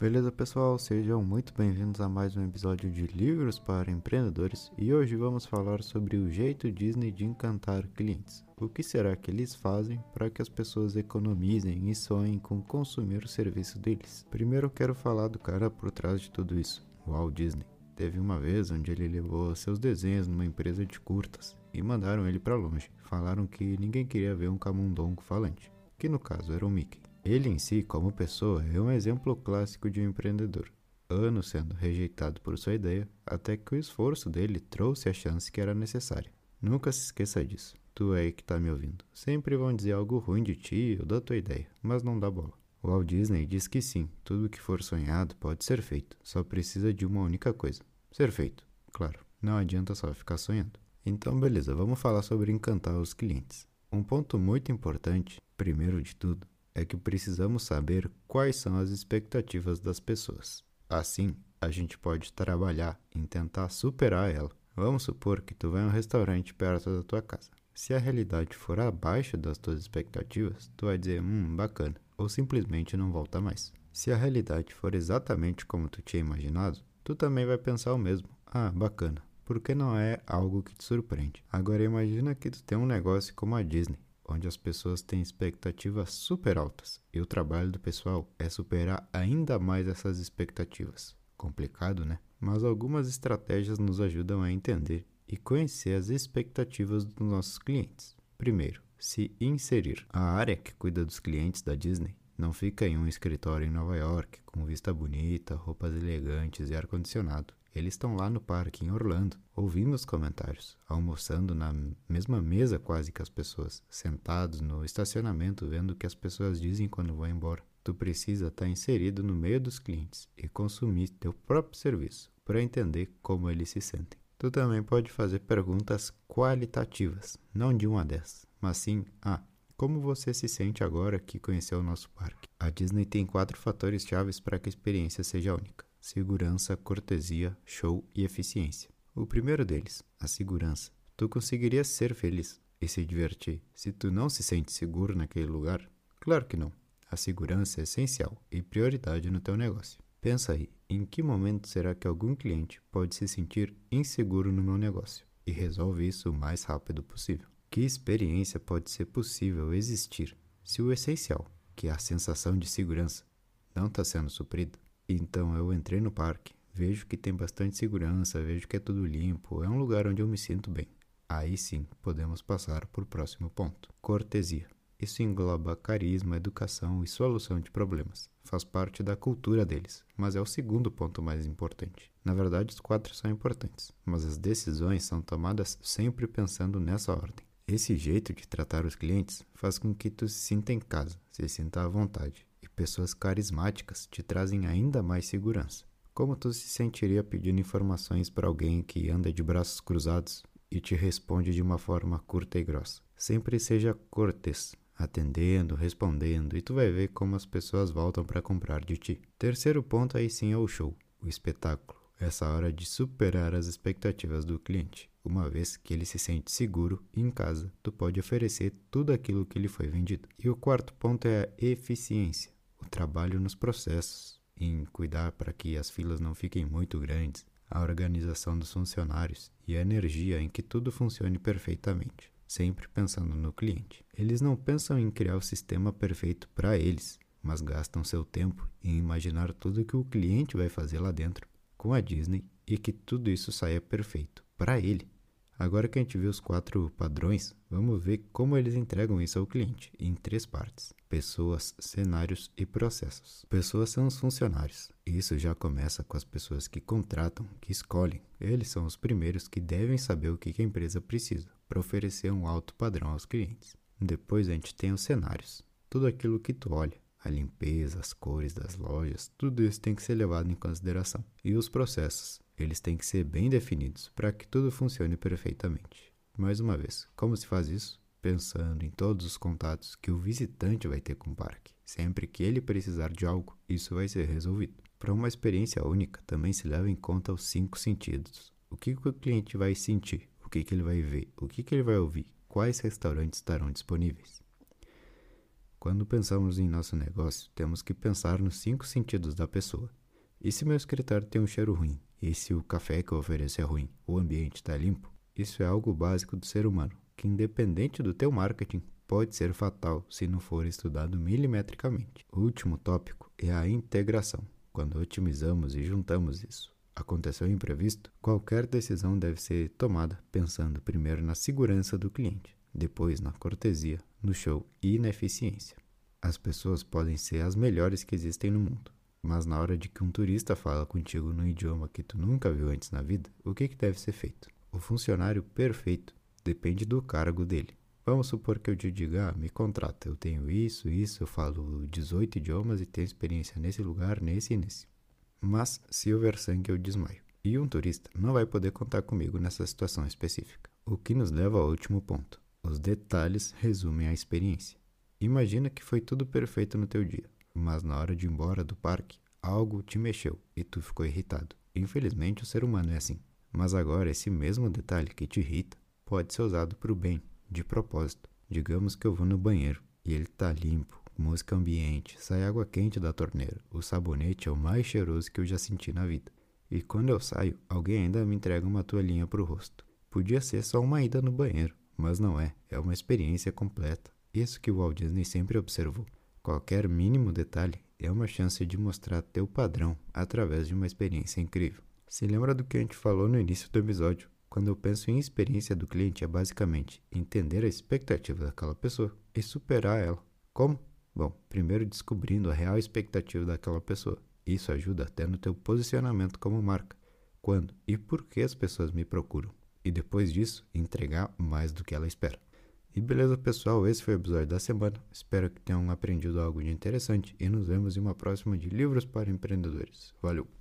Beleza, pessoal? Sejam muito bem-vindos a mais um episódio de Livros para Empreendedores e hoje vamos falar sobre o jeito Disney de encantar clientes. O que será que eles fazem para que as pessoas economizem e sonhem com consumir o serviço deles? Primeiro quero falar do cara por trás de tudo isso, Walt Disney. Teve uma vez onde ele levou seus desenhos numa empresa de curtas e mandaram ele para longe. Falaram que ninguém queria ver um camundongo falante, que no caso era o Mickey. Ele em si, como pessoa, é um exemplo clássico de um empreendedor. Anos sendo rejeitado por sua ideia, até que o esforço dele trouxe a chance que era necessária. Nunca se esqueça disso. Tu aí que tá me ouvindo. Sempre vão dizer algo ruim de ti ou da tua ideia, mas não dá bola. Walt Disney diz que sim, tudo que for sonhado pode ser feito, só precisa de uma única coisa: ser feito. Claro, não adianta só ficar sonhando. Então, beleza, vamos falar sobre encantar os clientes. Um ponto muito importante, primeiro de tudo, é que precisamos saber quais são as expectativas das pessoas. Assim, a gente pode trabalhar em tentar superar ela. Vamos supor que tu vai a um restaurante perto da tua casa. Se a realidade for abaixo das tuas expectativas, tu vai dizer, hum, bacana, ou simplesmente não volta mais. Se a realidade for exatamente como tu tinha imaginado, tu também vai pensar o mesmo. Ah, bacana, porque não é algo que te surpreende. Agora imagina que tu tem um negócio como a Disney, onde as pessoas têm expectativas super altas e o trabalho do pessoal é superar ainda mais essas expectativas. Complicado, né? Mas algumas estratégias nos ajudam a entender e conhecer as expectativas dos nossos clientes. Primeiro, se inserir. A área que cuida dos clientes da Disney não fica em um escritório em Nova York com vista bonita, roupas elegantes e ar-condicionado. Eles estão lá no parque, em Orlando, ouvindo os comentários, almoçando na mesma mesa quase que as pessoas, sentados no estacionamento vendo o que as pessoas dizem quando vão embora. Tu precisa estar tá inserido no meio dos clientes e consumir teu próprio serviço para entender como eles se sentem. Tu também pode fazer perguntas qualitativas, não de 1 a 10, mas sim a como você se sente agora que conheceu o nosso parque? A Disney tem quatro fatores chaves para que a experiência seja única segurança, cortesia, show e eficiência. O primeiro deles, a segurança. Tu conseguirias ser feliz e se divertir se tu não se sente seguro naquele lugar? Claro que não. A segurança é essencial e prioridade no teu negócio. Pensa aí, em que momento será que algum cliente pode se sentir inseguro no meu negócio? E resolve isso o mais rápido possível. Que experiência pode ser possível existir se o essencial, que é a sensação de segurança, não está sendo suprido? Então eu entrei no parque, vejo que tem bastante segurança, vejo que é tudo limpo, é um lugar onde eu me sinto bem. Aí sim, podemos passar para o próximo ponto. Cortesia. Isso engloba carisma, educação e solução de problemas. Faz parte da cultura deles, mas é o segundo ponto mais importante. Na verdade, os quatro são importantes, mas as decisões são tomadas sempre pensando nessa ordem. Esse jeito de tratar os clientes faz com que tu se sinta em casa, se sinta à vontade Pessoas carismáticas te trazem ainda mais segurança. Como tu se sentiria pedindo informações para alguém que anda de braços cruzados e te responde de uma forma curta e grossa? Sempre seja cortês, atendendo, respondendo, e tu vai ver como as pessoas voltam para comprar de ti. Terceiro ponto aí sim é o show, o espetáculo. Essa hora de superar as expectativas do cliente. Uma vez que ele se sente seguro em casa, tu pode oferecer tudo aquilo que lhe foi vendido. E o quarto ponto é a eficiência o trabalho nos processos, em cuidar para que as filas não fiquem muito grandes, a organização dos funcionários e a energia em que tudo funcione perfeitamente, sempre pensando no cliente. Eles não pensam em criar o sistema perfeito para eles, mas gastam seu tempo em imaginar tudo que o cliente vai fazer lá dentro com a Disney e que tudo isso saia perfeito para ele. Agora que a gente viu os quatro padrões, vamos ver como eles entregam isso ao cliente em três partes: pessoas, cenários e processos. Pessoas são os funcionários. Isso já começa com as pessoas que contratam, que escolhem. Eles são os primeiros que devem saber o que a empresa precisa para oferecer um alto padrão aos clientes. Depois a gente tem os cenários. Tudo aquilo que tu olha, a limpeza, as cores das lojas, tudo isso tem que ser levado em consideração. E os processos, eles têm que ser bem definidos para que tudo funcione perfeitamente. Mais uma vez, como se faz isso? Pensando em todos os contatos que o visitante vai ter com o parque. Sempre que ele precisar de algo, isso vai ser resolvido. Para uma experiência única, também se leva em conta os cinco sentidos. O que, o cliente vai sentir, o que, que ele vai ver, o que, que ele vai ouvir, quais restaurantes estarão disponíveis. Quando pensamos em nosso negócio, temos que pensar nos cinco sentidos da pessoa. E se meu escritório tem um cheiro ruim? E se o café que eu ofereço é ruim? O ambiente está limpo? Isso é algo básico do ser humano, que independente do teu marketing, pode ser fatal se não for estudado milimetricamente. O último tópico é a integração. Quando otimizamos e juntamos isso, aconteceu imprevisto, qualquer decisão deve ser tomada pensando primeiro na segurança do cliente, depois na cortesia, no show e na eficiência. As pessoas podem ser as melhores que existem no mundo, mas na hora de que um turista fala contigo num idioma que tu nunca viu antes na vida, o que, que deve ser feito? O funcionário perfeito depende do cargo dele. Vamos supor que eu te diga, ah, me contrata, eu tenho isso, isso, eu falo 18 idiomas e tenho experiência nesse lugar, nesse e nesse. Mas se houver sangue, eu desmaio. E um turista não vai poder contar comigo nessa situação específica. O que nos leva ao último ponto. Os detalhes resumem a experiência. Imagina que foi tudo perfeito no teu dia, mas na hora de ir embora do parque, algo te mexeu e tu ficou irritado. Infelizmente, o ser humano é assim. Mas agora esse mesmo detalhe que te irrita pode ser usado para o bem, de propósito. Digamos que eu vou no banheiro e ele está limpo, música ambiente, sai água quente da torneira. O sabonete é o mais cheiroso que eu já senti na vida. E quando eu saio, alguém ainda me entrega uma toalhinha para o rosto. Podia ser só uma ida no banheiro, mas não é, é uma experiência completa. Isso que o Walt Disney sempre observou. Qualquer mínimo detalhe é uma chance de mostrar teu padrão através de uma experiência incrível. Se lembra do que a gente falou no início do episódio? Quando eu penso em experiência do cliente, é basicamente entender a expectativa daquela pessoa e superar ela. Como? Bom, primeiro descobrindo a real expectativa daquela pessoa. Isso ajuda até no teu posicionamento como marca. Quando e por que as pessoas me procuram. E depois disso, entregar mais do que ela espera. E beleza, pessoal, esse foi o episódio da semana. Espero que tenham aprendido algo de interessante e nos vemos em uma próxima de Livros para Empreendedores. Valeu!